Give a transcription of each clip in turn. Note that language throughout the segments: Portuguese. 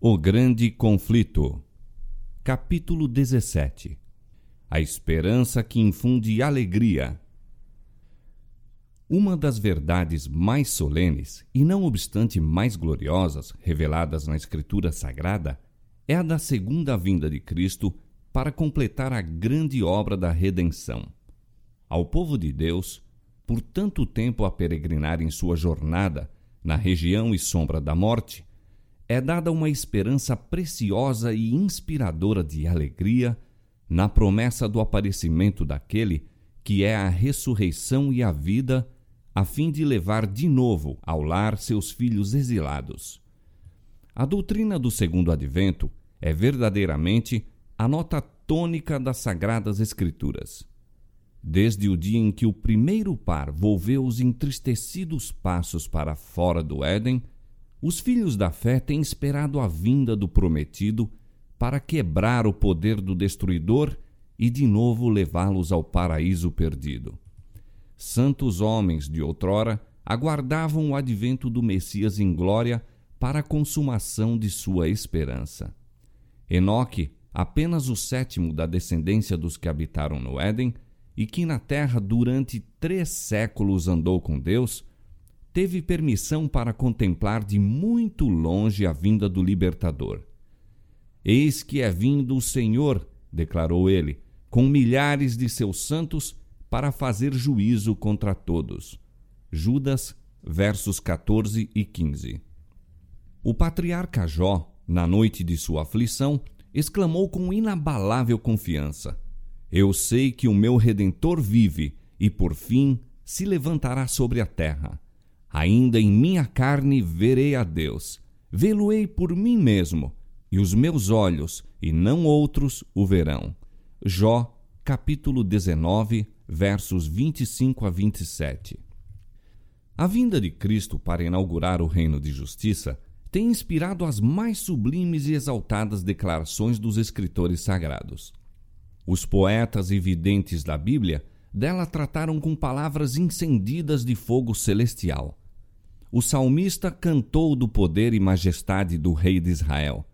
O Grande Conflito Capítulo 17 A esperança que infunde alegria. Uma das verdades mais solenes e não obstante mais gloriosas reveladas na Escritura Sagrada é a da segunda vinda de Cristo para completar a grande obra da redenção. Ao povo de Deus, por tanto tempo a peregrinar em sua jornada na região e sombra da morte, é dada uma esperança preciosa e inspiradora de alegria na promessa do aparecimento daquele que é a ressurreição e a vida, a fim de levar de novo ao lar seus filhos exilados. A doutrina do segundo advento é verdadeiramente a nota tônica das sagradas escrituras. Desde o dia em que o primeiro par volveu os entristecidos passos para fora do Éden, os filhos da fé têm esperado a vinda do prometido para quebrar o poder do destruidor e de novo levá-los ao paraíso perdido. Santos homens de outrora aguardavam o advento do Messias em glória para a consumação de sua esperança. Enoque, apenas o sétimo da descendência dos que habitaram no Éden, e que na terra durante três séculos andou com Deus, teve permissão para contemplar de muito longe a vinda do libertador. Eis que é vindo o Senhor, declarou ele, com milhares de seus santos para fazer juízo contra todos. Judas, versos 14 e 15. O patriarca Jó, na noite de sua aflição, exclamou com inabalável confiança: Eu sei que o meu redentor vive e por fim se levantará sobre a terra. Ainda em minha carne verei a Deus. Vê-lo-ei por mim mesmo, e os meus olhos, e não outros, o verão. Jó, capítulo 19, versos 25 a 27. A vinda de Cristo para inaugurar o reino de justiça tem inspirado as mais sublimes e exaltadas declarações dos escritores sagrados. Os poetas e videntes da Bíblia dela trataram com palavras incendidas de fogo celestial. O salmista cantou do poder e majestade do Rei de Israel.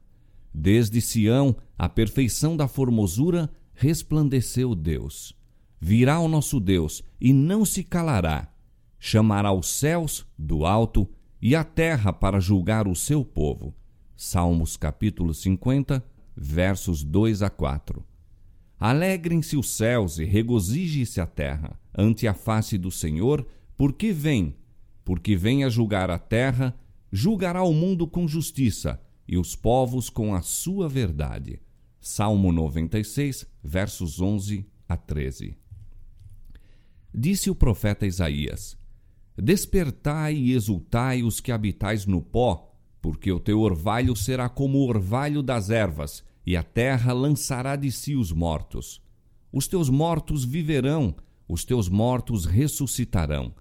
Desde Sião, a perfeição da formosura, resplandeceu Deus. Virá o nosso Deus e não se calará. Chamará os céus do alto e a terra para julgar o seu povo. Salmos capítulo 50, versos 2 a 4. Alegrem-se os céus e regozije-se a terra ante a face do Senhor, porque vem, porque vem a julgar a terra, julgará o mundo com justiça e os povos com a sua verdade. Salmo 96, versos 11 a 13. Disse o profeta Isaías: Despertai e exultai os que habitais no pó, porque o teu orvalho será como o orvalho das ervas e a terra lançará de si os mortos. Os teus mortos viverão, os teus mortos ressuscitarão.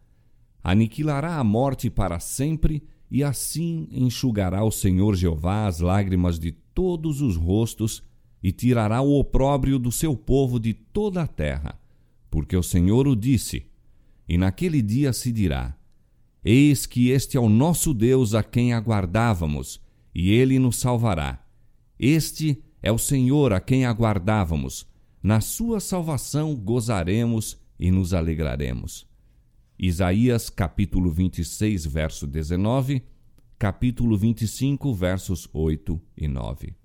Aniquilará a morte para sempre, e assim enxugará o Senhor Jeová as lágrimas de todos os rostos, e tirará o opróbrio do seu povo de toda a terra. Porque o Senhor o disse. E naquele dia se dirá: Eis que este é o nosso Deus a quem aguardávamos, e ele nos salvará. Este é o Senhor a quem aguardávamos. Na sua salvação gozaremos e nos alegraremos. Isaías capítulo 26, verso 19, capítulo 25, versos 8 e 9.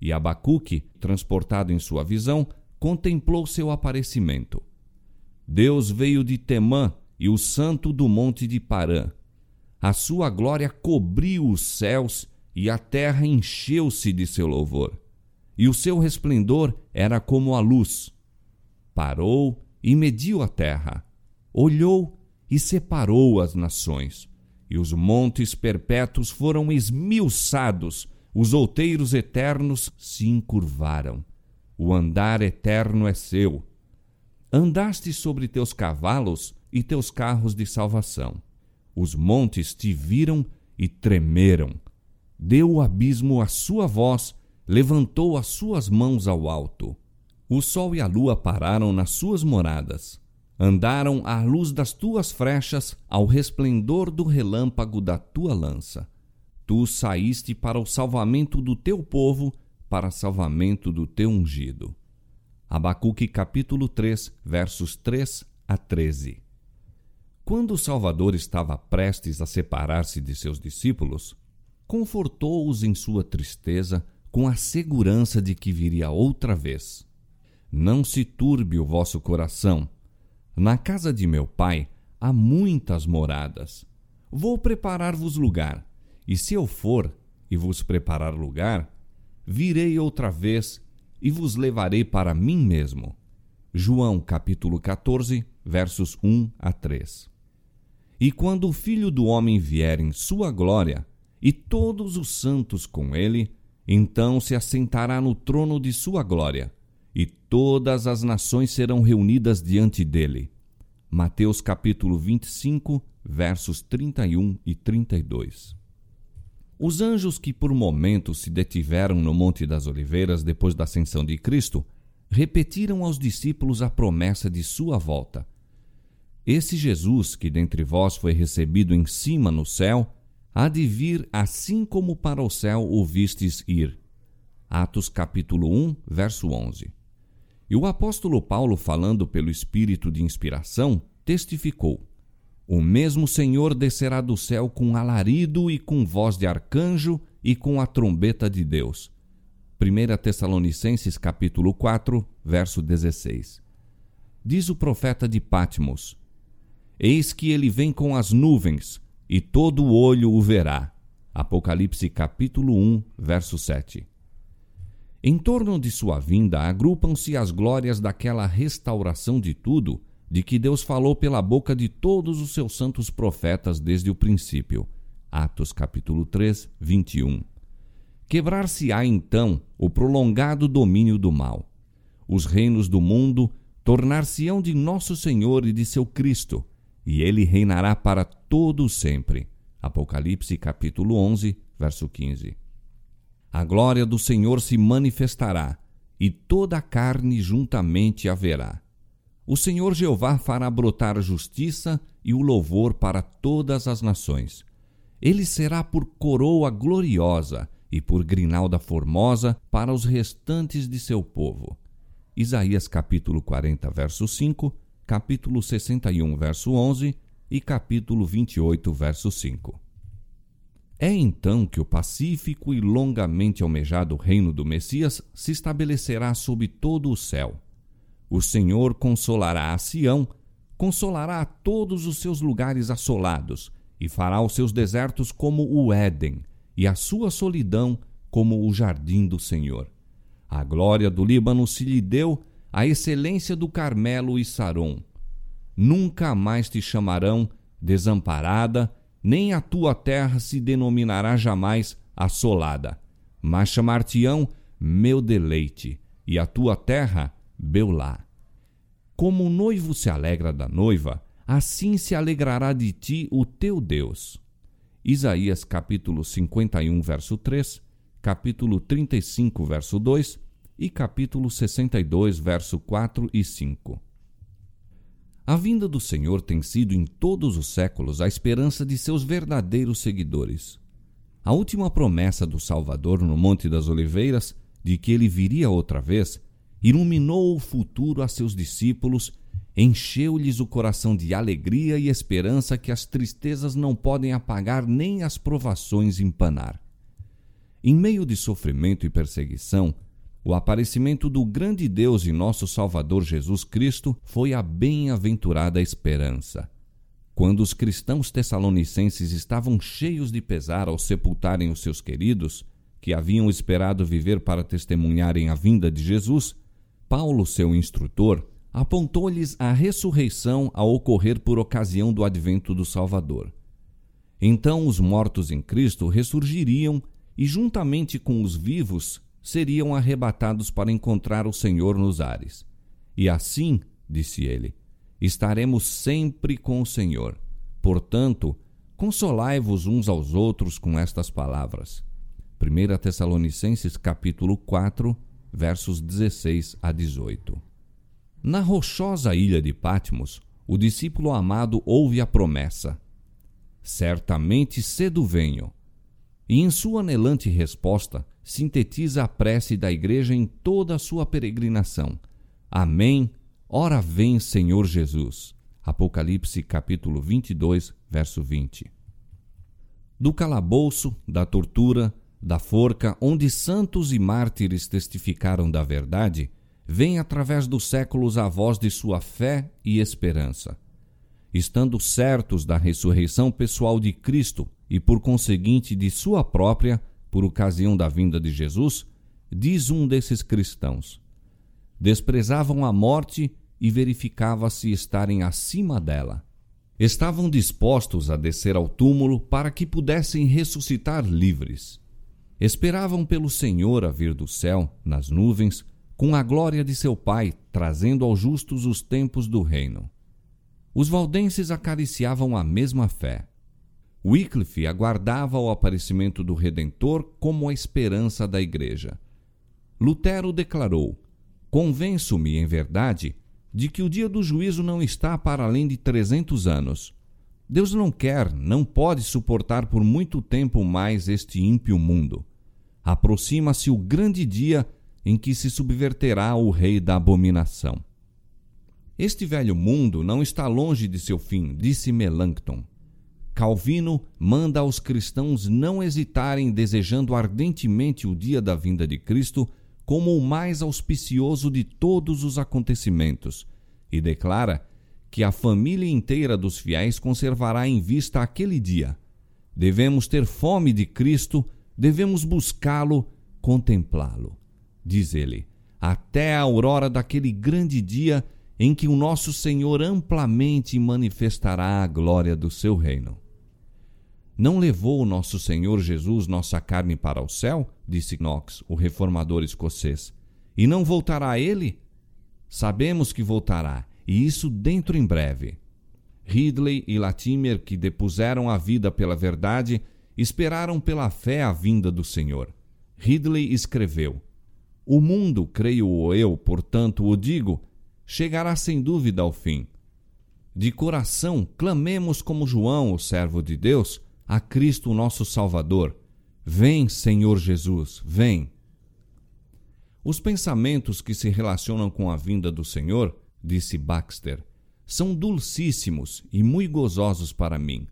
E Abacuque, transportado em sua visão, contemplou seu aparecimento. Deus veio de Temã e o santo do monte de Parã. A sua glória cobriu os céus e a terra encheu-se de seu louvor e o seu resplendor era como a luz. Parou e mediu a terra, olhou e separou as nações, e os montes perpétuos foram esmiuçados, os outeiros eternos se encurvaram. O andar eterno é seu. Andaste sobre teus cavalos e teus carros de salvação. Os montes te viram e tremeram. Deu o abismo a sua voz levantou as suas mãos ao alto. O sol e a lua pararam nas suas moradas. Andaram à luz das tuas frechas, ao resplendor do relâmpago da tua lança. tu saíste para o salvamento do teu povo, para salvamento do teu ungido. Abacuque capítulo 3, versos 3 a 13. Quando o Salvador estava prestes a separar-se de seus discípulos, confortou-os em sua tristeza com a segurança de que viria outra vez. Não se turbe o vosso coração. Na casa de meu pai há muitas moradas. Vou preparar-vos lugar, e se eu for e vos preparar lugar, virei outra vez e vos levarei para mim mesmo. João capítulo 14, versos 1 a 3. E quando o Filho do Homem vier em sua glória, e todos os santos com ele, então se assentará no trono de sua glória, e todas as nações serão reunidas diante dele. Mateus capítulo 25, versos 31 e 32. Os anjos que por momentos se detiveram no Monte das Oliveiras depois da ascensão de Cristo repetiram aos discípulos a promessa de sua volta. Esse Jesus, que dentre vós foi recebido em cima no céu, há de vir assim como para o céu o vistes ir. Atos capítulo 1, verso 11. E o apóstolo Paulo, falando pelo Espírito de inspiração, testificou: O mesmo Senhor descerá do céu com alarido e com voz de arcanjo e com a trombeta de Deus. 1 Tessalonicenses capítulo 4, verso 16. Diz o profeta de Patmos: Eis que ele vem com as nuvens, e todo olho o verá. Apocalipse capítulo 1, verso 7. Em torno de sua vinda agrupam-se as glórias daquela restauração de tudo, de que Deus falou pela boca de todos os seus santos profetas desde o princípio. Atos capítulo 3, 21. Quebrar-se-á então o prolongado domínio do mal. Os reinos do mundo tornar-se-ão de nosso Senhor e de seu Cristo, e ele reinará para todo sempre. Apocalipse capítulo 11, verso 15. A glória do Senhor se manifestará, e toda a carne juntamente haverá. O Senhor Jeová fará brotar justiça e o louvor para todas as nações. Ele será por coroa gloriosa e por grinalda formosa para os restantes de seu povo. Isaías capítulo 40, verso 5 capítulo 61, verso 11 e capítulo 28, verso 5. É então que o pacífico e longamente almejado reino do Messias se estabelecerá sob todo o céu. O Senhor consolará a Sião, consolará a todos os seus lugares assolados, e fará os seus desertos como o Éden, e a sua solidão como o jardim do Senhor. A glória do Líbano se lhe deu, a excelência do Carmelo e Saron. Nunca mais te chamarão desamparada, nem a tua terra se denominará jamais assolada, mas chamar-te-ão meu deleite, e a tua terra Beulá. Como o noivo se alegra da noiva, assim se alegrará de ti o teu Deus. Isaías capítulo 51, verso 3, capítulo 35, verso 2 e capítulo 62, verso 4 e 5. A vinda do Senhor tem sido em todos os séculos a esperança de seus verdadeiros seguidores. A última promessa do Salvador no Monte das Oliveiras, de que ele viria outra vez, iluminou o futuro a seus discípulos, encheu-lhes o coração de alegria e esperança que as tristezas não podem apagar nem as provações empanar. Em meio de sofrimento e perseguição, o aparecimento do grande Deus e nosso Salvador Jesus Cristo foi a bem-aventurada esperança. Quando os cristãos tessalonicenses estavam cheios de pesar ao sepultarem os seus queridos, que haviam esperado viver para testemunharem a vinda de Jesus, Paulo, seu instrutor, apontou-lhes a ressurreição a ocorrer por ocasião do advento do Salvador. Então os mortos em Cristo ressurgiriam e, juntamente com os vivos, seriam arrebatados para encontrar o Senhor nos ares. E assim, disse ele, estaremos sempre com o Senhor. Portanto, consolai-vos uns aos outros com estas palavras. 1 Tessalonicenses capítulo 4, versos 16 a 18. Na rochosa ilha de Patmos, o discípulo amado ouve a promessa: Certamente cedo venho. E em sua anelante resposta, sintetiza a prece da Igreja em toda a sua peregrinação. Amém. Ora vem, Senhor Jesus. Apocalipse capítulo 22, verso 20. Do calabouço, da tortura, da forca, onde santos e mártires testificaram da verdade, vem através dos séculos a voz de sua fé e esperança. Estando certos da ressurreição pessoal de Cristo e, por conseguinte, de sua própria, por ocasião da vinda de Jesus, diz um desses cristãos: desprezavam a morte e verificava-se estarem acima dela. Estavam dispostos a descer ao túmulo para que pudessem ressuscitar livres. Esperavam pelo Senhor a vir do céu, nas nuvens, com a glória de seu Pai, trazendo aos justos os tempos do reino. Os valdenses acariciavam a mesma fé. Wycliffe aguardava o aparecimento do Redentor como a esperança da Igreja. Lutero declarou: Convenço-me, em verdade, de que o dia do juízo não está para além de trezentos anos. Deus não quer, não pode suportar por muito tempo mais este ímpio mundo. Aproxima-se o grande dia em que se subverterá o rei da abominação. Este velho mundo não está longe de seu fim, disse Melancton. Calvino manda aos cristãos não hesitarem desejando ardentemente o dia da vinda de Cristo como o mais auspicioso de todos os acontecimentos e declara que a família inteira dos fiéis conservará em vista aquele dia. Devemos ter fome de Cristo, devemos buscá-lo, contemplá-lo. Diz ele, até a aurora daquele grande dia em que o nosso Senhor amplamente manifestará a glória do seu reino. Não levou o nosso Senhor Jesus nossa carne para o céu? disse Knox, o reformador escocês. E não voltará ele? Sabemos que voltará, e isso dentro em breve. Ridley e Latimer, que depuseram a vida pela verdade, esperaram pela fé a vinda do Senhor. Ridley escreveu: O mundo, creio eu, portanto o digo, chegará sem dúvida ao fim. De coração, clamemos como João, o servo de Deus, a Cristo nosso Salvador. Vem, Senhor Jesus, vem. Os pensamentos que se relacionam com a vinda do Senhor, disse Baxter, são dulcíssimos e muito gozosos para mim.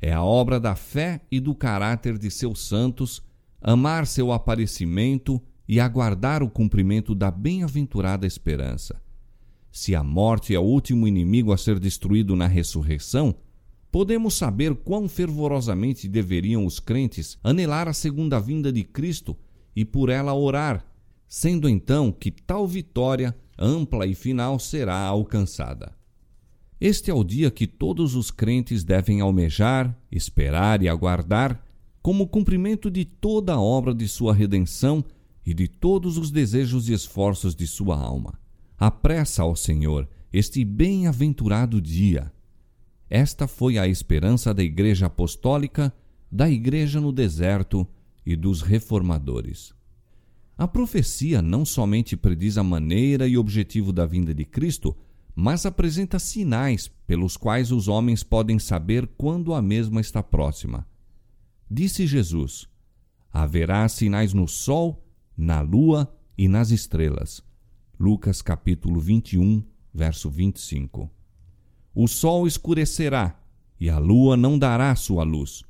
É a obra da fé e do caráter de seus santos amar seu aparecimento e aguardar o cumprimento da bem-aventurada esperança. Se a morte é o último inimigo a ser destruído na ressurreição, podemos saber quão fervorosamente deveriam os crentes anelar a segunda vinda de Cristo e por ela orar, sendo então que tal vitória ampla e final será alcançada. Este é o dia que todos os crentes devem almejar, esperar e aguardar, como cumprimento de toda a obra de sua redenção e de todos os desejos e esforços de sua alma. Apressa ao Senhor este bem-aventurado dia esta foi a esperança da Igreja Apostólica, da Igreja no deserto e dos reformadores. A profecia não somente prediz a maneira e objetivo da vinda de Cristo, mas apresenta sinais pelos quais os homens podem saber quando a mesma está próxima. Disse Jesus: Haverá sinais no sol, na lua e nas estrelas. Lucas capítulo 21, verso 25. O sol escurecerá, e a lua não dará sua luz,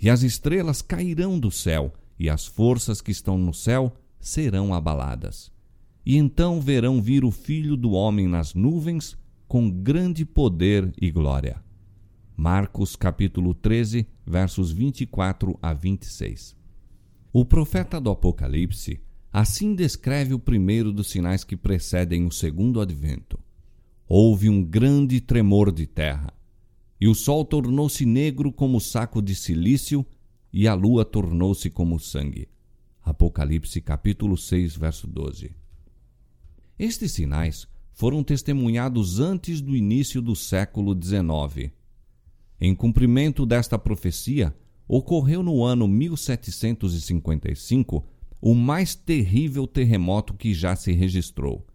e as estrelas cairão do céu, e as forças que estão no céu serão abaladas. E então verão vir o Filho do Homem nas nuvens com grande poder e glória. Marcos capítulo 13, versos 24 a 26. O profeta do Apocalipse assim descreve o primeiro dos sinais que precedem o segundo advento houve um grande tremor de terra, e o sol tornou-se negro como saco de silício, e a lua tornou-se como sangue. Apocalipse capítulo 6, verso 12. Estes sinais foram testemunhados antes do início do século XIX. Em cumprimento desta profecia, ocorreu no ano 1755 o mais terrível terremoto que já se registrou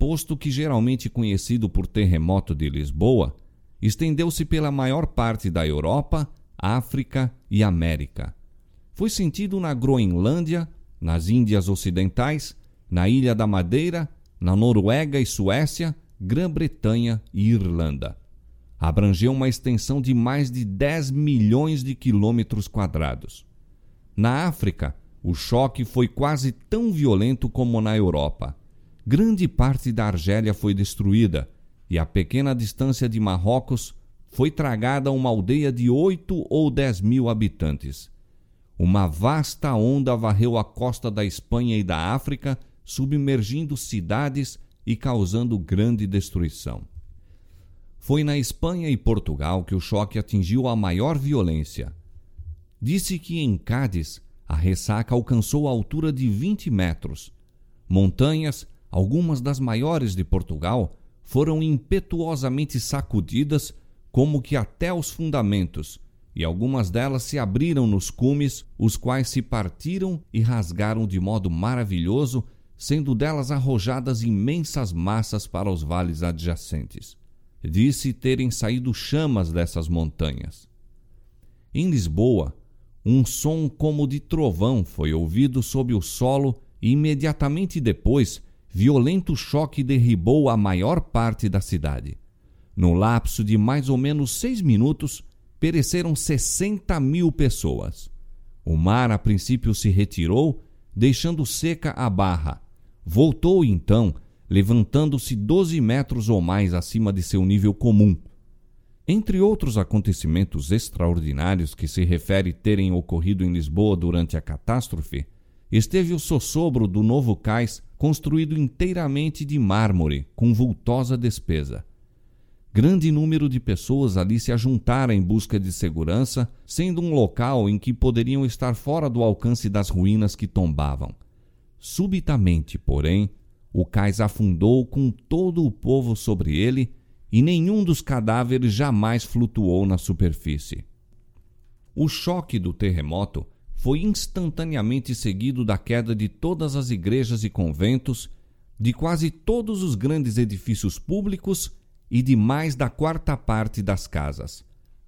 posto que geralmente conhecido por terremoto de Lisboa, estendeu-se pela maior parte da Europa, África e América, foi sentido na Groenlândia, nas Índias Ocidentais, na Ilha da Madeira, na Noruega e Suécia, Grã-Bretanha e Irlanda. Abrangeu uma extensão de mais de 10 milhões de quilômetros quadrados. Na África, o choque foi quase tão violento como na Europa. Grande parte da Argélia foi destruída e a pequena distância de Marrocos foi tragada uma aldeia de 8 ou 10 mil habitantes. Uma vasta onda varreu a costa da Espanha e da África, submergindo cidades e causando grande destruição. Foi na Espanha e Portugal que o choque atingiu a maior violência. Disse que em Cádiz a ressaca alcançou a altura de 20 metros. Montanhas, algumas das maiores de Portugal, foram impetuosamente sacudidas, como que até os fundamentos, e algumas delas se abriram nos cumes, os quais se partiram e rasgaram de modo maravilhoso, sendo delas arrojadas imensas massas para os vales adjacentes. Disse terem saído chamas dessas montanhas. Em Lisboa, um som como de trovão foi ouvido sob o solo e imediatamente depois, violento choque derribou a maior parte da cidade. No lapso de mais ou menos seis minutos, pereceram 60 mil pessoas. O mar a princípio se retirou, deixando seca a barra. Voltou então, levantando-se 12 metros ou mais acima de seu nível comum. Entre outros acontecimentos extraordinários que se refere terem ocorrido em Lisboa durante a catástrofe, esteve o sossobro do novo cais construído inteiramente de mármore, com vultosa despesa. Grande número de pessoas ali se ajuntara em busca de segurança, sendo um local em que poderiam estar fora do alcance das ruínas que tombavam. Subitamente, porém, o cais afundou com todo o povo sobre ele e nenhum dos cadáveres jamais flutuou na superfície. O choque do terremoto foi instantaneamente seguido da queda de todas as igrejas e conventos, de quase todos os grandes edifícios públicos e de mais da quarta parte das casas.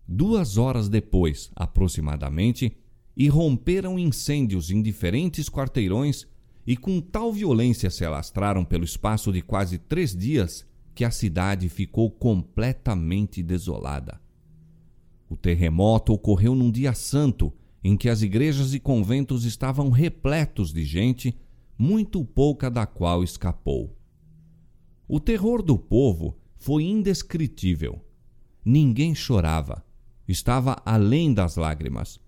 Duas horas depois, aproximadamente, irromperam incêndios em diferentes quarteirões e com tal violência se alastraram pelo espaço de quase três dias que a cidade ficou completamente desolada. O terremoto ocorreu num dia santo em que as igrejas e conventos estavam repletos de gente, muito pouca da qual escapou. O terror do povo foi indescritível. Ninguém chorava. Estava além das lágrimas.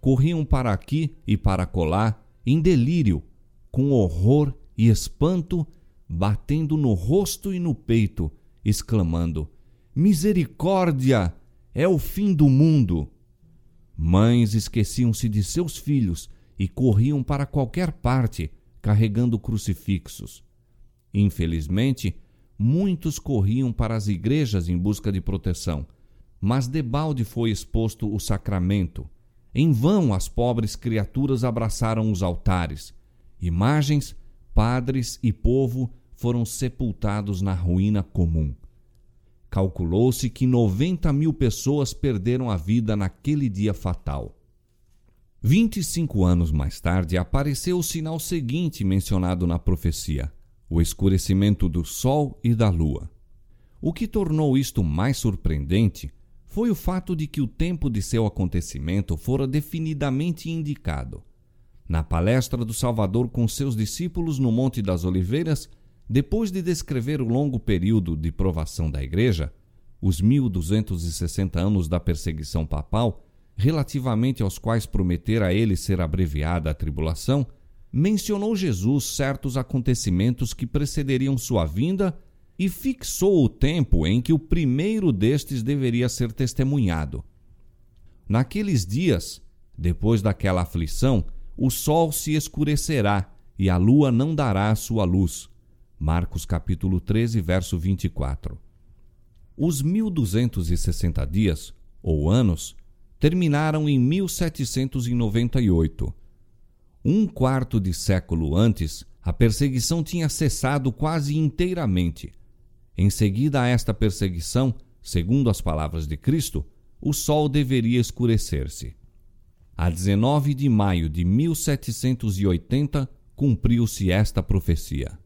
Corriam para aqui e para colar, em delírio, com horror e espanto, batendo no rosto e no peito, exclamando: Misericórdia! É o fim do mundo! Mães esqueciam-se de seus filhos e corriam para qualquer parte, carregando crucifixos. Infelizmente, muitos corriam para as igrejas em busca de proteção, mas debalde foi exposto o sacramento. Em vão as pobres criaturas abraçaram os altares. Imagens, padres e povo foram sepultados na ruína comum. Calculou-se que 90 mil pessoas perderam a vida naquele dia fatal. 25 anos mais tarde apareceu o sinal seguinte mencionado na profecia o escurecimento do Sol e da Lua. O que tornou isto mais surpreendente foi o fato de que o tempo de seu acontecimento fora definidamente indicado. Na palestra do Salvador com seus discípulos no Monte das Oliveiras, depois de descrever o longo período de provação da Igreja, os 1260 anos da perseguição papal, relativamente aos quais prometera a ele ser abreviada a tribulação, mencionou Jesus certos acontecimentos que precederiam sua vinda e fixou o tempo em que o primeiro destes deveria ser testemunhado. Naqueles dias, depois daquela aflição, o sol se escurecerá e a lua não dará sua luz. Marcos capítulo 13, verso 24. Os 1260 dias, ou anos, terminaram em 1798 um quarto de século antes, a perseguição tinha cessado quase inteiramente. Em seguida a esta perseguição, segundo as palavras de Cristo, o sol deveria escurecer-se. a 19 de maio de 1780, cumpriu-se esta profecia.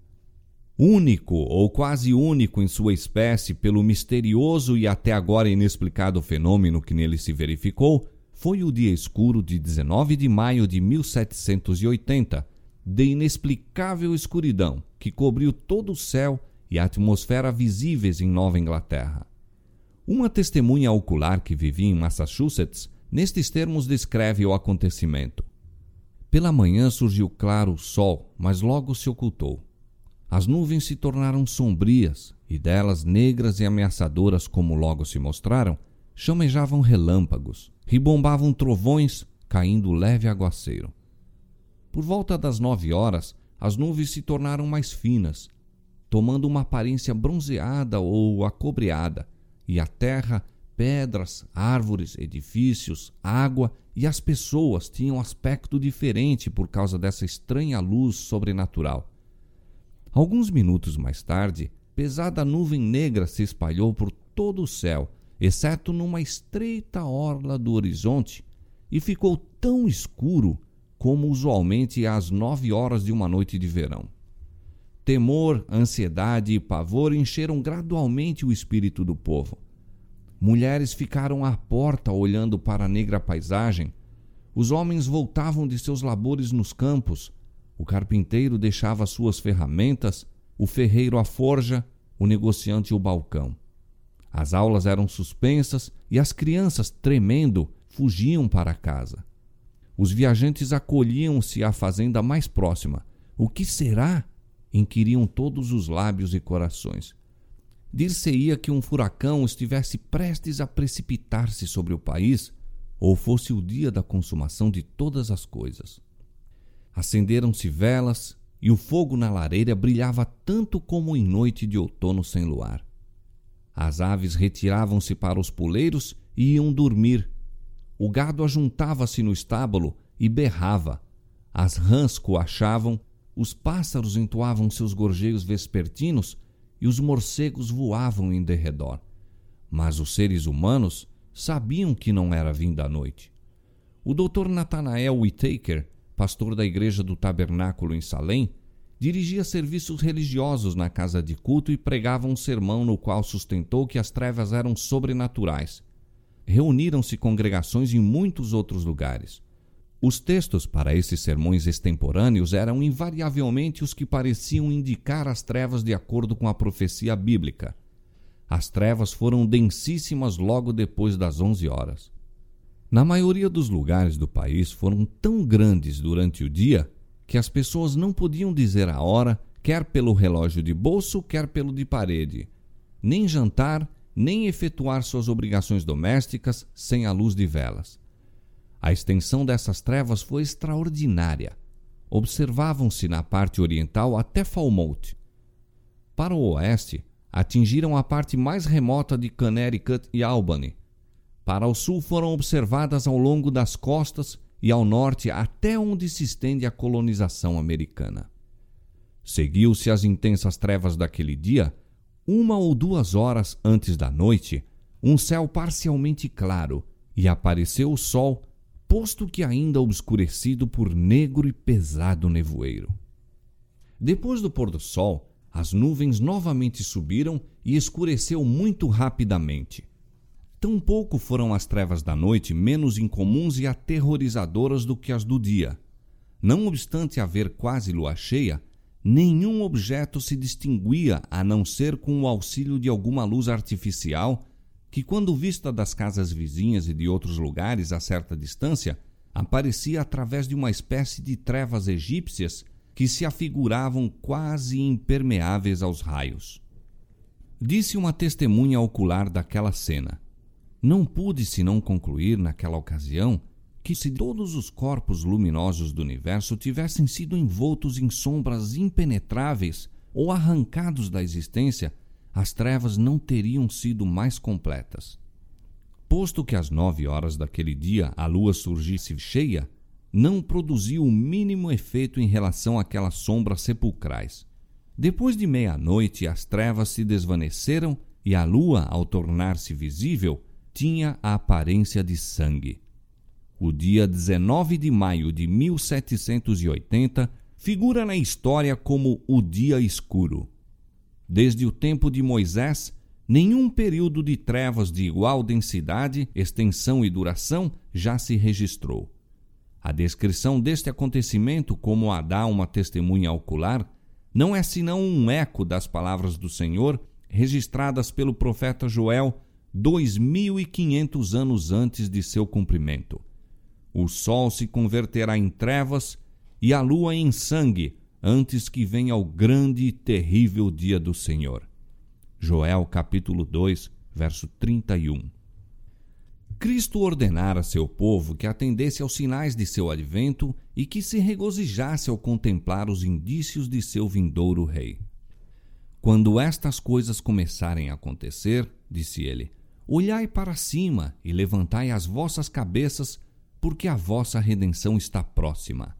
Único ou quase único em sua espécie pelo misterioso e até agora inexplicado fenômeno que nele se verificou, foi o dia escuro de 19 de maio de 1780, de inexplicável escuridão que cobriu todo o céu e a atmosfera visíveis em Nova Inglaterra. Uma testemunha ocular que vivia em Massachusetts, nestes termos descreve o acontecimento. Pela manhã surgiu claro o sol, mas logo se ocultou. As nuvens se tornaram sombrias, e delas negras e ameaçadoras, como logo se mostraram, chamejavam relâmpagos, ribombavam trovões, caindo leve aguaceiro. Por volta das nove horas, as nuvens se tornaram mais finas, tomando uma aparência bronzeada ou acobreada, e a terra, pedras, árvores, edifícios, água e as pessoas tinham aspecto diferente por causa dessa estranha luz sobrenatural. Alguns minutos mais tarde, pesada nuvem negra se espalhou por todo o céu, exceto numa estreita orla do horizonte, e ficou tão escuro como usualmente às nove horas de uma noite de verão. Temor, ansiedade e pavor encheram gradualmente o espírito do povo. Mulheres ficaram à porta olhando para a negra paisagem. Os homens voltavam de seus labores nos campos. O carpinteiro deixava suas ferramentas, o ferreiro a forja, o negociante o balcão. As aulas eram suspensas e as crianças, tremendo, fugiam para casa. Os viajantes acolhiam-se à fazenda mais próxima. O que será? inquiriam todos os lábios e corações. Dir-se-ia que um furacão estivesse prestes a precipitar-se sobre o país, ou fosse o dia da consumação de todas as coisas. Acenderam-se velas, e o fogo na lareira brilhava tanto como em noite de outono sem luar. As aves retiravam-se para os puleiros e iam dormir. O gado ajuntava-se no estábulo e berrava. As rãs coachavam os pássaros entoavam seus gorjeios vespertinos e os morcegos voavam em derredor. Mas os seres humanos sabiam que não era vinda a noite. O Dr. Nathanael Whittaker, pastor da igreja do Tabernáculo em Salem, dirigia serviços religiosos na casa de culto e pregava um sermão no qual sustentou que as trevas eram sobrenaturais. Reuniram-se congregações em muitos outros lugares. Os textos para esses sermões extemporâneos eram invariavelmente os que pareciam indicar as trevas de acordo com a profecia bíblica. As trevas foram densíssimas logo depois das onze horas. Na maioria dos lugares do país foram tão grandes durante o dia que as pessoas não podiam dizer a hora, quer pelo relógio de bolso, quer pelo de parede, nem jantar, nem efetuar suas obrigações domésticas sem a luz de velas. A extensão dessas trevas foi extraordinária. Observavam-se na parte oriental até Falmouth. Para o oeste, atingiram a parte mais remota de Connecticut e Albany. Para o sul foram observadas ao longo das costas e ao norte até onde se estende a colonização americana. Seguiu-se as intensas trevas daquele dia, uma ou duas horas antes da noite, um céu parcialmente claro, e apareceu o sol posto que ainda obscurecido por negro e pesado nevoeiro. Depois do pôr do sol, as nuvens novamente subiram e escureceu muito rapidamente. Tão pouco foram as trevas da noite menos incomuns e aterrorizadoras do que as do dia. Não obstante haver quase lua cheia, nenhum objeto se distinguia a não ser com o auxílio de alguma luz artificial que, quando vista das casas vizinhas e de outros lugares a certa distância, aparecia através de uma espécie de trevas egípcias que se afiguravam quase impermeáveis aos raios. Disse uma testemunha ocular daquela cena. Não pude senão concluir naquela ocasião que se todos os corpos luminosos do universo tivessem sido envoltos em sombras impenetráveis ou arrancados da existência, as trevas não teriam sido mais completas. Posto que às nove horas daquele dia a lua surgisse cheia, não produziu o mínimo efeito em relação àquelas sombras sepulcrais. Depois de meia-noite, as trevas se desvaneceram e a lua, ao tornar-se visível, tinha a aparência de sangue. o dia 19 de maio de 1780 figura na história como o Dia Escuro. Desde o tempo de Moisés, nenhum período de trevas de igual densidade, extensão e duração já se registrou. A descrição deste acontecimento, como a dá uma testemunha ocular, não é senão um eco das palavras do Senhor registradas pelo profeta Joel 2500 anos antes de seu cumprimento. O sol se converterá em trevas e a lua em sangue antes que venha o grande e terrível dia do Senhor. Joel capítulo 2, verso 31. Cristo ordenara seu povo que atendesse aos sinais de seu advento e que se regozijasse ao contemplar os indícios de seu vindouro rei. Quando estas coisas começarem a acontecer, disse ele, olhai para cima e levantai as vossas cabeças, porque a vossa redenção está próxima.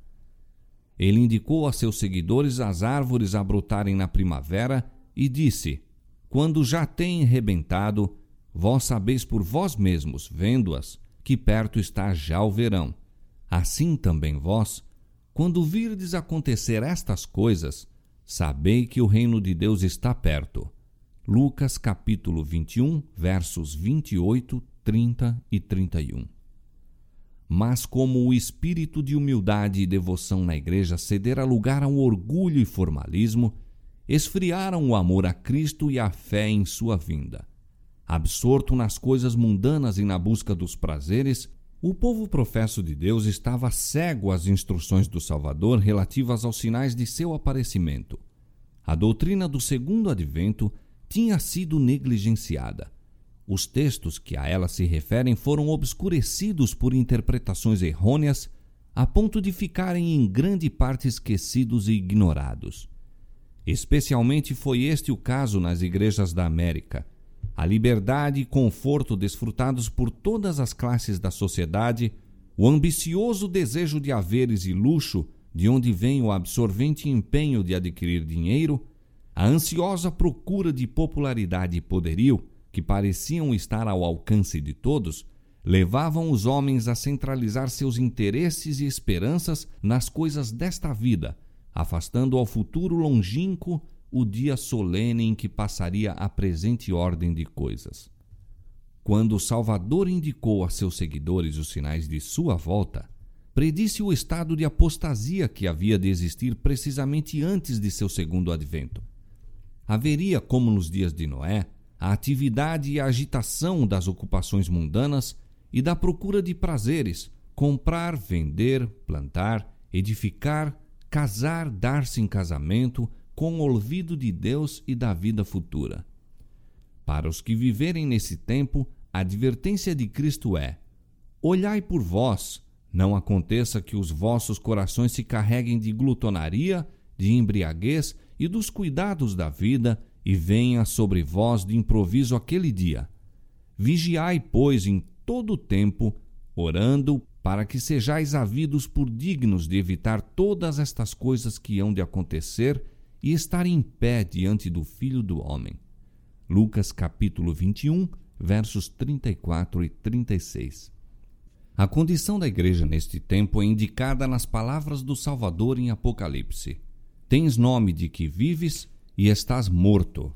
Ele indicou a seus seguidores as árvores a brotarem na primavera e disse: Quando já têm rebentado, Vós sabeis por vós mesmos, vendo-as, que perto está já o verão. Assim também vós, quando virdes acontecer estas coisas, sabei que o reino de Deus está perto. Lucas capítulo 21, versos 28, 30 e 31. Mas como o espírito de humildade e devoção na igreja cedera lugar ao orgulho e formalismo, esfriaram o amor a Cristo e a fé em sua vinda. Absorto nas coisas mundanas e na busca dos prazeres, o povo professo de Deus estava cego às instruções do Salvador relativas aos sinais de seu aparecimento. A doutrina do segundo advento tinha sido negligenciada. Os textos que a ela se referem foram obscurecidos por interpretações errôneas, a ponto de ficarem em grande parte esquecidos e ignorados. Especialmente foi este o caso nas igrejas da América a liberdade e conforto desfrutados por todas as classes da sociedade, o ambicioso desejo de haveres e luxo, de onde vem o absorvente empenho de adquirir dinheiro, a ansiosa procura de popularidade e poderio, que pareciam estar ao alcance de todos, levavam os homens a centralizar seus interesses e esperanças nas coisas desta vida, afastando ao futuro longínquo o dia solene em que passaria a presente ordem de coisas. Quando o Salvador indicou a seus seguidores os sinais de sua volta, predisse o estado de apostasia que havia de existir precisamente antes de seu segundo advento. Haveria, como nos dias de Noé, a atividade e a agitação das ocupações mundanas e da procura de prazeres, comprar, vender, plantar, edificar, casar, dar-se em casamento, com o olvido de Deus e da vida futura. Para os que viverem nesse tempo, a advertência de Cristo é: Olhai por vós, não aconteça que os vossos corações se carreguem de glutonaria, de embriaguez e dos cuidados da vida, e venha sobre vós de improviso aquele dia. Vigiai, pois, em todo o tempo, orando, para que sejais havidos por dignos de evitar todas estas coisas que hão de acontecer e estar em pé diante do Filho do Homem. Lucas capítulo 21, versos 34 e 36. A condição da igreja neste tempo é indicada nas palavras do Salvador em Apocalipse: Tens nome de que vives e estás morto.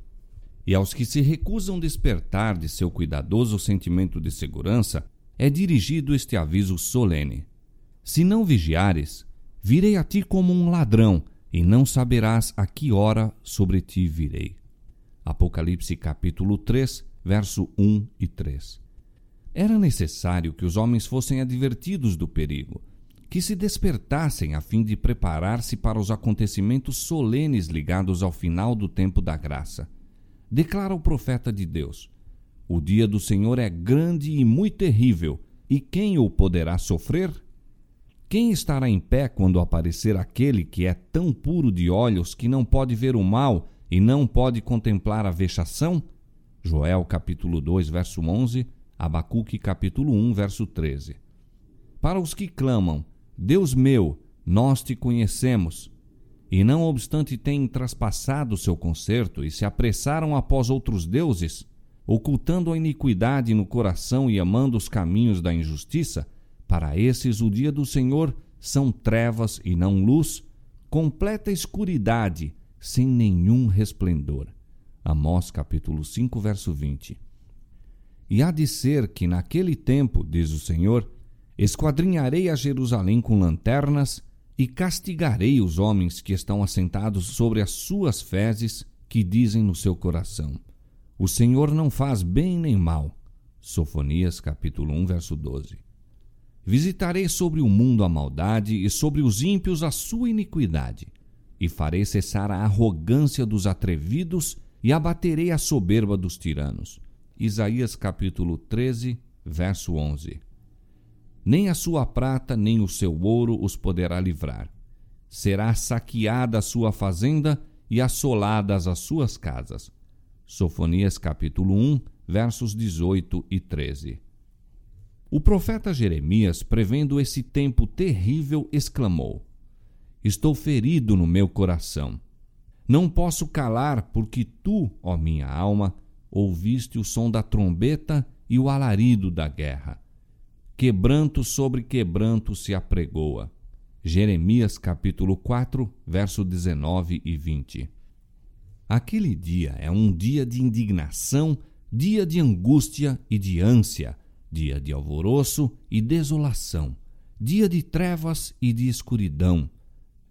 E aos que se recusam despertar de seu cuidadoso sentimento de segurança, é dirigido este aviso solene: Se não vigiares, virei a ti como um ladrão, e não saberás a que hora sobre ti virei. Apocalipse capítulo 3, verso 1 e 3. Era necessário que os homens fossem advertidos do perigo, que se despertassem a fim de preparar-se para os acontecimentos solenes ligados ao final do tempo da graça. Declara o profeta de Deus: O dia do Senhor é grande e muito terrível, e quem o poderá sofrer? Quem estará em pé quando aparecer aquele que é tão puro de olhos que não pode ver o mal e não pode contemplar a vexação? Joel capítulo 2, verso 11, Abacuque capítulo 1, verso 13. Para os que clamam: Deus meu, nós te conhecemos, e não obstante têm traspassado seu concerto e se apressaram após outros deuses, ocultando a iniquidade no coração e amando os caminhos da injustiça, Para esses, o dia do Senhor são trevas e não luz, completa escuridade, sem nenhum resplendor. Amós capítulo 5, verso 20. E há de ser que naquele tempo, diz o Senhor, esquadrinharei a Jerusalém com lanternas e castigarei os homens que estão assentados sobre as suas fezes, que dizem no seu coração: O Senhor não faz bem nem mal. Sofonias capítulo 1, verso 12. Visitarei sobre o mundo a maldade e sobre os ímpios a sua iniquidade, e farei cessar a arrogância dos atrevidos e abaterei a soberba dos tiranos. Isaías capítulo 13, verso 11. Nem a sua prata nem o seu ouro os poderá livrar. Será saqueada a sua fazenda e assoladas as suas casas. Sofonias capítulo 1, versos 18 e 13. O profeta Jeremias, prevendo esse tempo terrível, exclamou: Estou ferido no meu coração. Não posso calar, porque tu, ó minha alma, ouviste o som da trombeta e o alarido da guerra. Quebranto sobre quebranto se apregoa. Jeremias capítulo 4, verso 19 e 20. Aquele dia é um dia de indignação, dia de angústia e de ânsia, dia de alvoroço e desolação, dia de trevas e de escuridão,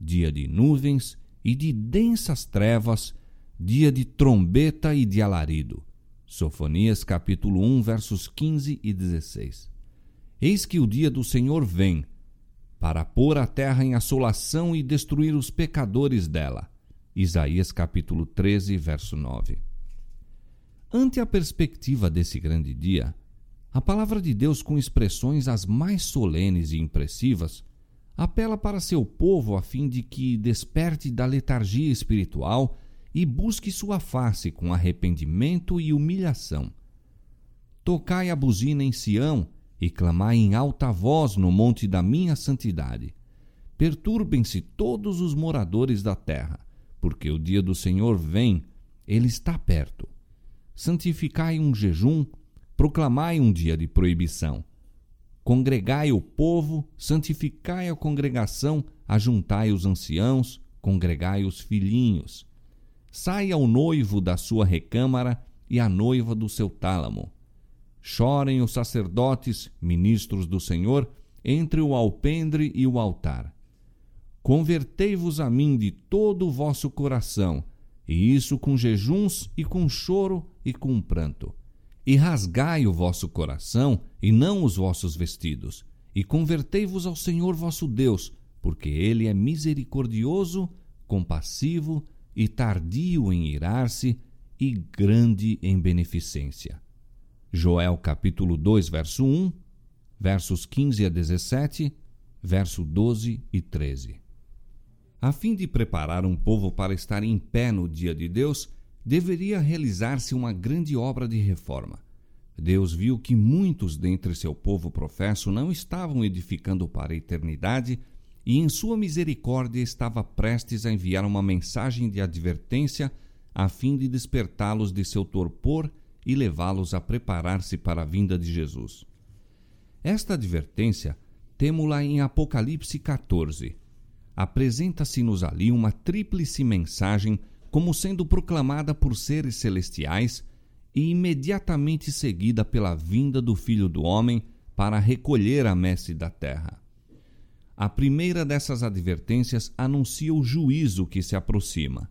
dia de nuvens e de densas trevas, dia de trombeta e de alarido. Sofonias capítulo 1, versos 15 e 16. Eis que o dia do Senhor vem, para pôr a terra em assolação e destruir os pecadores dela. Isaías capítulo 13, verso 9. Ante a perspectiva desse grande dia, a palavra de Deus, com expressões as mais solenes e impressivas, apela para seu povo a fim de que desperte da letargia espiritual e busque sua face com arrependimento e humilhação. Tocai a buzina em Sião e clamai em alta voz no monte da minha santidade. Perturbem-se todos os moradores da terra, porque o dia do Senhor vem, ele está perto. Santificai um jejum proclamai um dia de proibição. Congregai o povo, santificai a congregação, ajuntai os anciãos, congregai os filhinhos. Saia o noivo da sua recâmara e a noiva do seu tálamo. Chorem os sacerdotes, ministros do Senhor, entre o alpendre e o altar. Convertei-vos a mim de todo o vosso coração, e isso com jejuns e com choro e com pranto e rasgai o vosso coração, e não os vossos vestidos, e convertei-vos ao Senhor vosso Deus, porque ele é misericordioso, compassivo e tardio em irar-se e grande em beneficência. Joel capítulo 2, verso 1, versos 15 a 17, verso 12 e 13. A fim de preparar um povo para estar em pé no dia de Deus, deveria realizar-se uma grande obra de reforma. Deus viu que muitos dentre seu povo professo não estavam edificando para a eternidade e, em sua misericórdia, estava prestes a enviar uma mensagem de advertência a fim de despertá-los de seu torpor e levá-los a preparar-se para a vinda de Jesus. Esta advertência temo-la em Apocalipse 14. Apresenta-se-nos ali uma tríplice mensagem como sendo proclamada por seres celestiais e imediatamente seguida pela vinda do Filho do Homem para recolher a messe da terra. A primeira dessas advertências anuncia o juízo que se aproxima.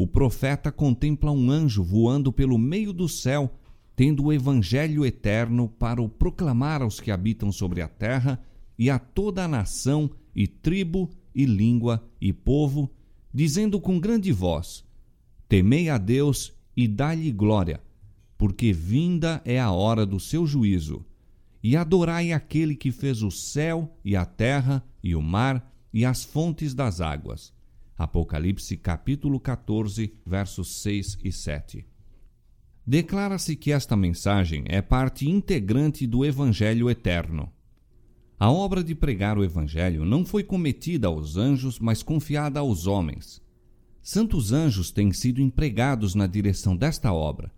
O profeta contempla um anjo voando pelo meio do céu, tendo o evangelho eterno para o proclamar aos que habitam sobre a terra e a toda a nação e tribo e língua e povo dizendo com grande voz: Temei a Deus e dai-lhe glória, porque vinda é a hora do seu juízo. E adorai aquele que fez o céu e a terra e o mar e as fontes das águas. Apocalipse capítulo 14, versos 6 e 7. Declara-se que esta mensagem é parte integrante do Evangelho eterno. A obra de pregar o Evangelho não foi cometida aos anjos, mas confiada aos homens. Santos anjos têm sido empregados na direção desta obra.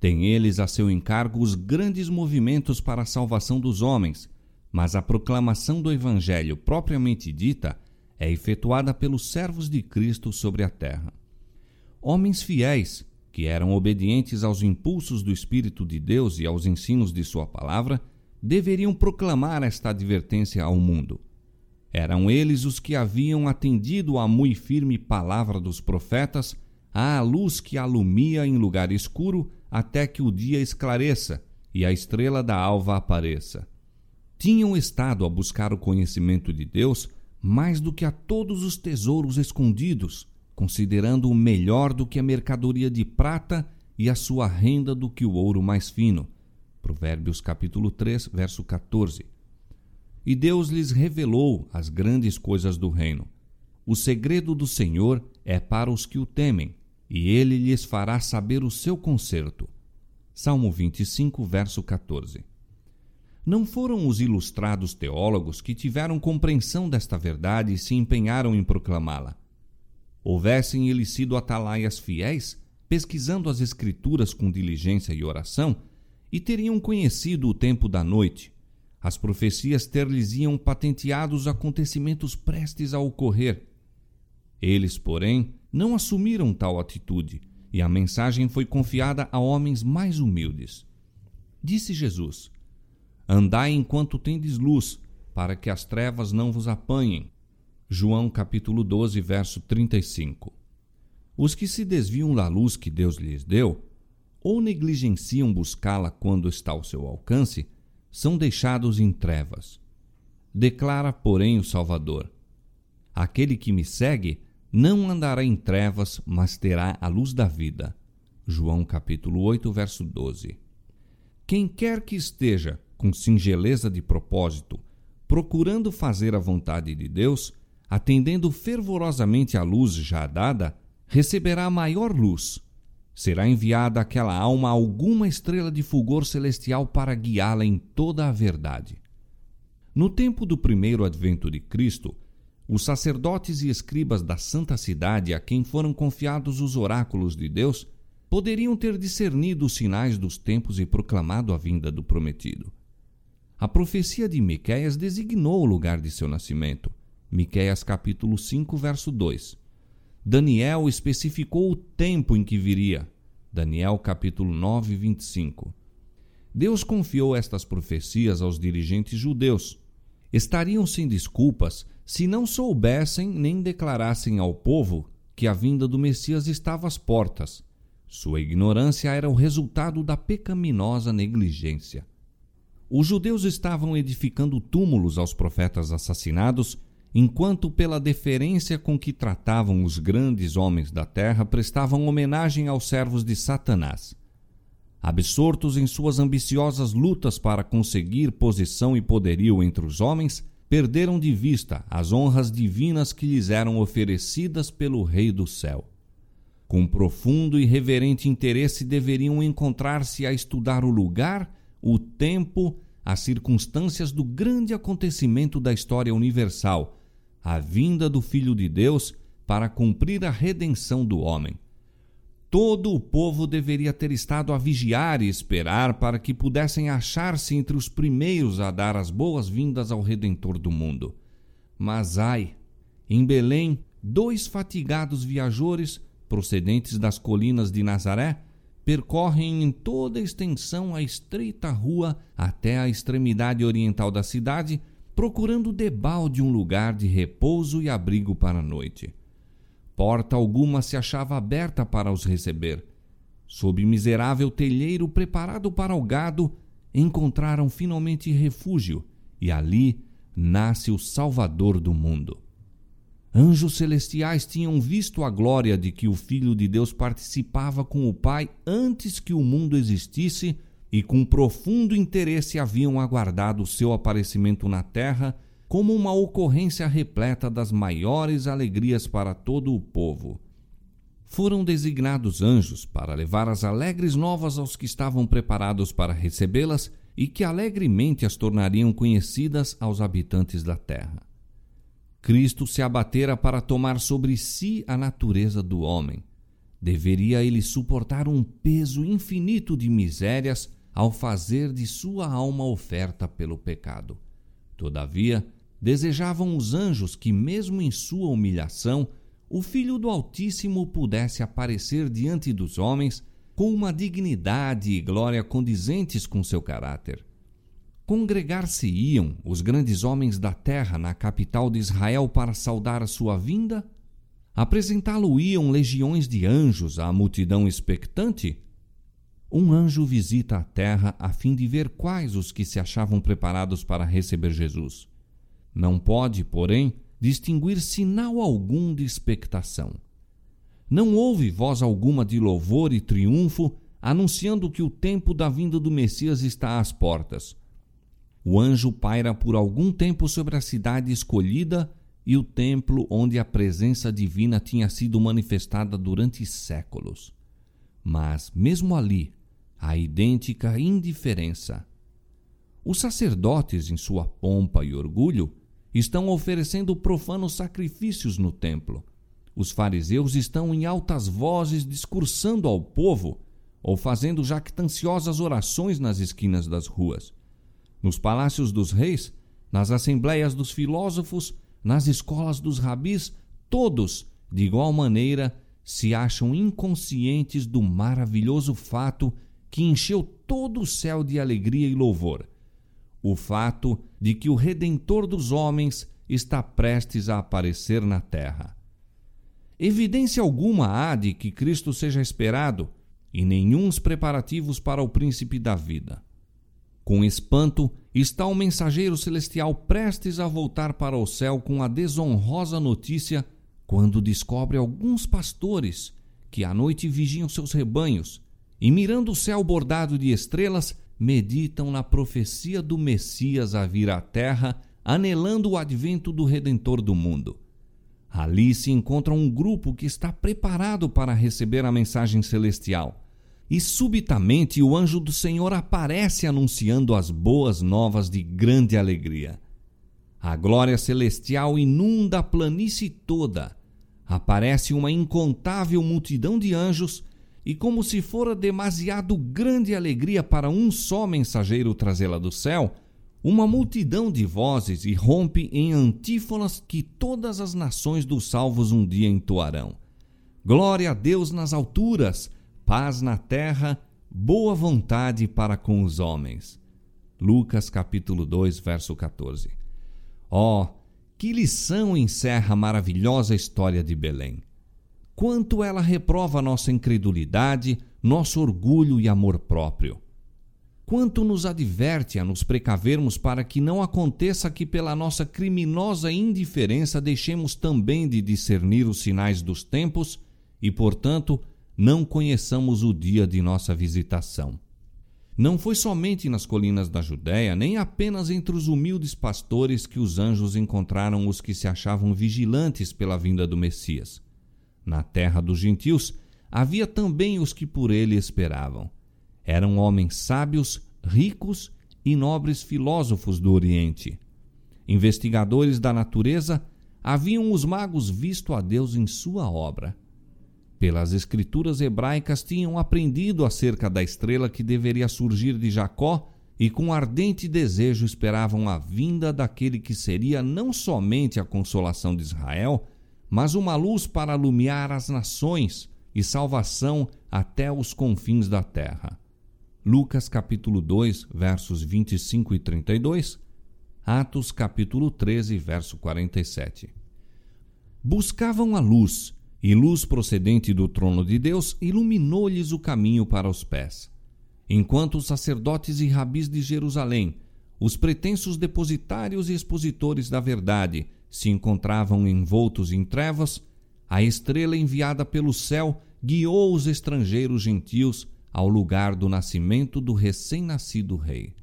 Têm eles a seu encargo os grandes movimentos para a salvação dos homens, mas a proclamação do Evangelho propriamente dita é efetuada pelos servos de Cristo sobre a terra. Homens fiéis, que eram obedientes aos impulsos do Espírito de Deus e aos ensinos de Sua palavra, deveriam proclamar esta advertência ao mundo. Eram eles os que haviam atendido à muito firme palavra dos profetas, à luz que alumia em lugar escuro até que o dia esclareça e a estrela da alva apareça. Tinham estado a buscar o conhecimento de Deus mais do que a todos os tesouros escondidos, considerando-o melhor do que a mercadoria de prata e a sua renda do que o ouro mais fino. Provérbios capítulo 3, verso 14. E Deus lhes revelou as grandes coisas do reino. O segredo do Senhor é para os que o temem, e ele lhes fará saber o seu conserto. Salmo 25, verso 14. Não foram os ilustrados teólogos que tiveram compreensão desta verdade e se empenharam em proclamá-la. Houvessem eles sido atalaias fiéis, pesquisando as Escrituras com diligência e oração, e teriam conhecido o tempo da noite, as profecias ter-lhes-iam patenteado os acontecimentos prestes a ocorrer. Eles, porém, não assumiram tal atitude, e a mensagem foi confiada a homens mais humildes. Disse Jesus: Andai enquanto tendes luz, para que as trevas não vos apanhem. João capítulo 12, verso 35. Os que se desviam da luz que Deus lhes deu, ou negligenciam buscá-la quando está ao seu alcance, são deixados em trevas. Declara, porém, o Salvador: Aquele que me segue não andará em trevas, mas terá a luz da vida. João capítulo 8, verso 12. Quem quer que esteja com singeleza de propósito, procurando fazer a vontade de Deus, atendendo fervorosamente à luz já dada, receberá maior luz. Será enviada àquela alma alguma estrela de fulgor celestial para guiá-la em toda a verdade. No tempo do primeiro advento de Cristo, os sacerdotes e escribas da santa cidade a quem foram confiados os oráculos de Deus poderiam ter discernido os sinais dos tempos e proclamado a vinda do prometido. A profecia de Miqueias designou o lugar de seu nascimento. Miqueias capítulo 5, verso 2. Daniel especificou o tempo em que viria. Daniel capítulo 9, 25. Deus confiou estas profecias aos dirigentes judeus. Estariam sem desculpas se não soubessem nem declarassem ao povo que a vinda do Messias estava às portas. Sua ignorância era o resultado da pecaminosa negligência. Os judeus estavam edificando túmulos aos profetas assassinados, enquanto, pela deferência com que tratavam os grandes homens da terra, prestavam homenagem aos servos de Satanás. Absortos em suas ambiciosas lutas para conseguir posição e poderio entre os homens, perderam de vista as honras divinas que lhes eram oferecidas pelo Rei do céu. Com profundo e reverente interesse deveriam encontrar-se a estudar o lugar, o tempo as circunstâncias do grande acontecimento da história universal, a vinda do Filho de Deus para cumprir a redenção do homem. Todo o povo deveria ter estado a vigiar e esperar para que pudessem achar-se entre os primeiros a dar as boas-vindas ao Redentor do mundo. Mas ai, em Belém, dois fatigados viajores, procedentes das colinas de Nazaré, percorrem em toda a extensão a estreita rua até a extremidade oriental da cidade, procurando debalde um lugar de repouso e abrigo para a noite. Porta alguma se achava aberta para os receber. Sob miserável telheiro preparado para o gado, encontraram finalmente refúgio, e ali nasce o Salvador do mundo. Anjos celestiais tinham visto a glória de que o Filho de Deus participava com o Pai antes que o mundo existisse e com profundo interesse haviam aguardado o seu aparecimento na terra como uma ocorrência repleta das maiores alegrias para todo o povo. Foram designados anjos para levar as alegres novas aos que estavam preparados para recebê-las e que alegremente as tornariam conhecidas aos habitantes da terra. Cristo se abatera para tomar sobre si a natureza do homem. Deveria ele suportar um peso infinito de misérias ao fazer de sua alma oferta pelo pecado. Todavia, desejavam os anjos que, mesmo em sua humilhação, o Filho do Altíssimo pudesse aparecer diante dos homens com uma dignidade e glória condizentes com seu caráter. Congregar-se-iam os grandes homens da terra na capital de Israel para saudar a sua vinda? Apresentá-lo-iam legiões de anjos à multidão expectante? Um anjo visita a terra a fim de ver quais os que se achavam preparados para receber Jesus. Não pode, porém, distinguir sinal algum de expectação. Não houve voz alguma de louvor e triunfo anunciando que o tempo da vinda do Messias está às portas. O anjo paira por algum tempo sobre a cidade escolhida e o templo onde a presença divina tinha sido manifestada durante séculos. Mas, mesmo ali, a idêntica indiferença. Os sacerdotes, em sua pompa e orgulho, estão oferecendo profanos sacrifícios no templo. Os fariseus estão em altas vozes discursando ao povo ou fazendo jactanciosas orações nas esquinas das ruas. Nos palácios dos reis, nas assembleias dos filósofos, nas escolas dos rabis, todos, de igual maneira, se acham inconscientes do maravilhoso fato que encheu todo o céu de alegria e louvor. O fato de que o Redentor dos homens está prestes a aparecer na terra. Evidência alguma há de que Cristo seja esperado, e nenhuns preparativos para o príncipe da vida. Com espanto, está o mensageiro celestial prestes a voltar para o céu com a desonrosa notícia quando descobre alguns pastores que à noite vigiam seus rebanhos e mirando o céu bordado de estrelas, meditam na profecia do Messias a vir à terra, anelando o advento do Redentor do mundo. Ali se encontra um grupo que está preparado para receber a mensagem celestial. E subitamente o anjo do Senhor aparece anunciando as boas novas de grande alegria. A glória celestial inunda a planície toda. Aparece uma incontável multidão de anjos e como se fora demasiado grande alegria para um só mensageiro trazê-la do céu, uma multidão de vozes irrompe em antífonas que todas as nações dos salvos um dia entoarão. Glória a Deus nas alturas, paz na terra, boa vontade para com os homens. Lucas capítulo 2, verso 14. Oh, que lição encerra a maravilhosa história de Belém! quanto ela reprova nossa incredulidade, nosso orgulho e amor próprio. Quanto nos adverte a nos precavermos para que não aconteça que, pela nossa criminosa indiferença, deixemos também de discernir os sinais dos tempos e, portanto, não conheçamos o dia de nossa visitação. Não foi somente nas colinas da Judéia, nem apenas entre os humildes pastores que os anjos encontraram os que se achavam vigilantes pela vinda do Messias. Na terra dos gentios havia também os que por ele esperavam. Eram homens sábios, ricos e nobres filósofos do Oriente. Investigadores da natureza, haviam os magos visto a Deus em sua obra. Pelas escrituras hebraicas tinham aprendido acerca da estrela que deveria surgir de Jacó e com ardente desejo esperavam a vinda daquele que seria não somente a consolação de Israel, mas uma luz para alumiar as nações e salvação até os confins da terra. Lucas capítulo 2, versos 25 e 32, Atos capítulo 13, verso 47. Buscavam a luz, e luz procedente do trono de Deus iluminou-lhes o caminho para os pés. Enquanto os sacerdotes e rabis de Jerusalém, os pretensos depositários e expositores da verdade, se encontravam envoltos em trevas, a estrela enviada pelo céu guiou os estrangeiros gentios ao lugar do nascimento do recém-nascido rei.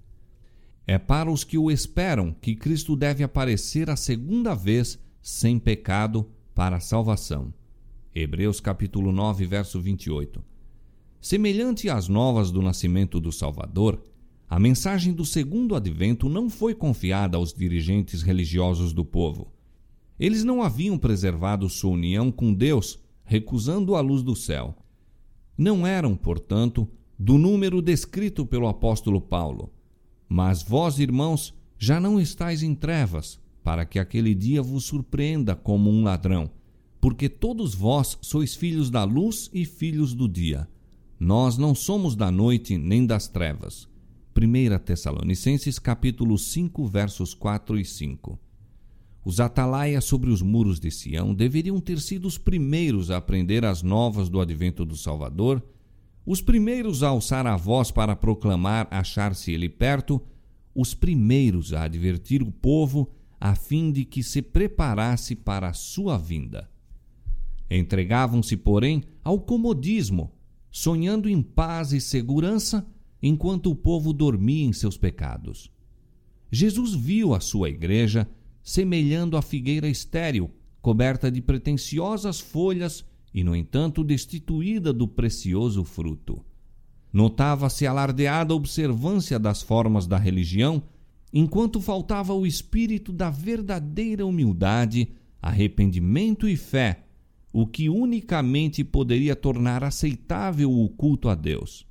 É para os que o esperam que Cristo deve aparecer a segunda vez sem pecado para a salvação. Hebreus capítulo 9, verso 28. Semelhante às novas do nascimento do Salvador, a mensagem do segundo advento não foi confiada aos dirigentes religiosos do povo. Eles não haviam preservado sua união com Deus, recusando a luz do céu. Não eram, portanto, do número descrito pelo apóstolo Paulo. Mas vós, irmãos, Já não estais em trevas, para que aquele dia vos surpreenda como um ladrão, porque todos vós sois filhos da luz e filhos do dia. Nós não somos da noite nem das trevas. 1 Tessalonicenses capítulo 5, versos 4 e 5. Os atalaias sobre os muros de Sião deveriam ter sido os primeiros a aprender as novas do advento do Salvador, os primeiros a alçar a voz para proclamar achar-se ele perto, os primeiros a advertir o povo a fim de que se preparasse para a sua vinda. Entregavam-se, porém, ao comodismo, sonhando em paz e segurança enquanto o povo dormia em seus pecados. Jesus viu a sua igreja semelhando a figueira estéril, coberta de pretensiosas folhas e, no entanto, destituída do precioso fruto. Notava-se alardeada observância das formas da religião, enquanto faltava o espírito da verdadeira humildade, arrependimento e fé, o que unicamente poderia tornar aceitável o culto a Deus.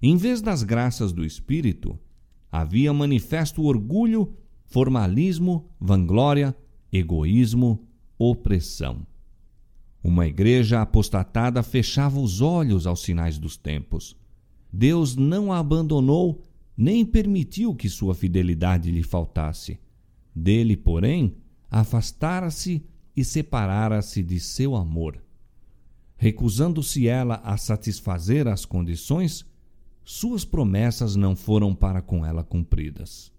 Em vez das graças do Espírito, havia manifesto orgulho formalismo, vanglória, egoísmo, opressão. Uma igreja apostatada fechava os olhos aos sinais dos tempos. Deus não a abandonou nem permitiu que sua fidelidade lhe faltasse. Dele, porém, afastara-se e separara-se de seu amor. Recusando-se ela a satisfazer as condições, suas promessas não foram para com ela cumpridas.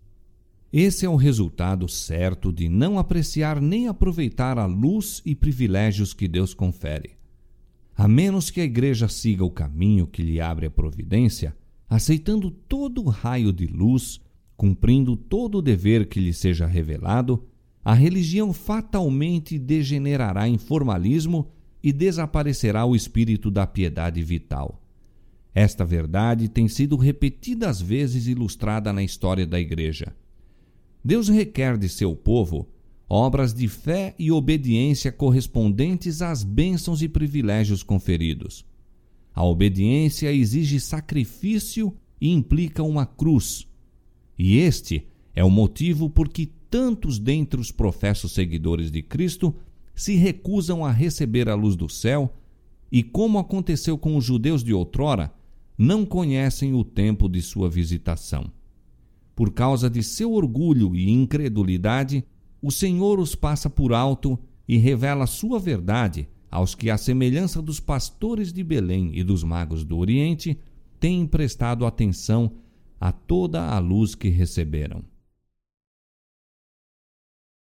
Esse é o resultado certo de não apreciar nem aproveitar a luz e privilégios que Deus confere. A menos que a igreja siga o caminho que lhe abre a providência, aceitando todo o raio de luz, cumprindo todo o dever que lhe seja revelado, a religião fatalmente degenerará em formalismo e desaparecerá o espírito da piedade vital. Esta verdade tem sido repetidas vezes ilustrada na história da Igreja. Deus requer de seu povo obras de fé e obediência correspondentes às bênçãos e privilégios conferidos. A obediência exige sacrifício e implica uma cruz. E este é o motivo por que tantos dentre os professos seguidores de Cristo se recusam a receber a luz do céu e, como aconteceu com os judeus de outrora, não conhecem o tempo de sua visitação. Por causa de seu orgulho e incredulidade, o Senhor os passa por alto e revela sua verdade aos que, à semelhança dos pastores de Belém e dos magos do Oriente, têm prestado atenção a toda a luz que receberam.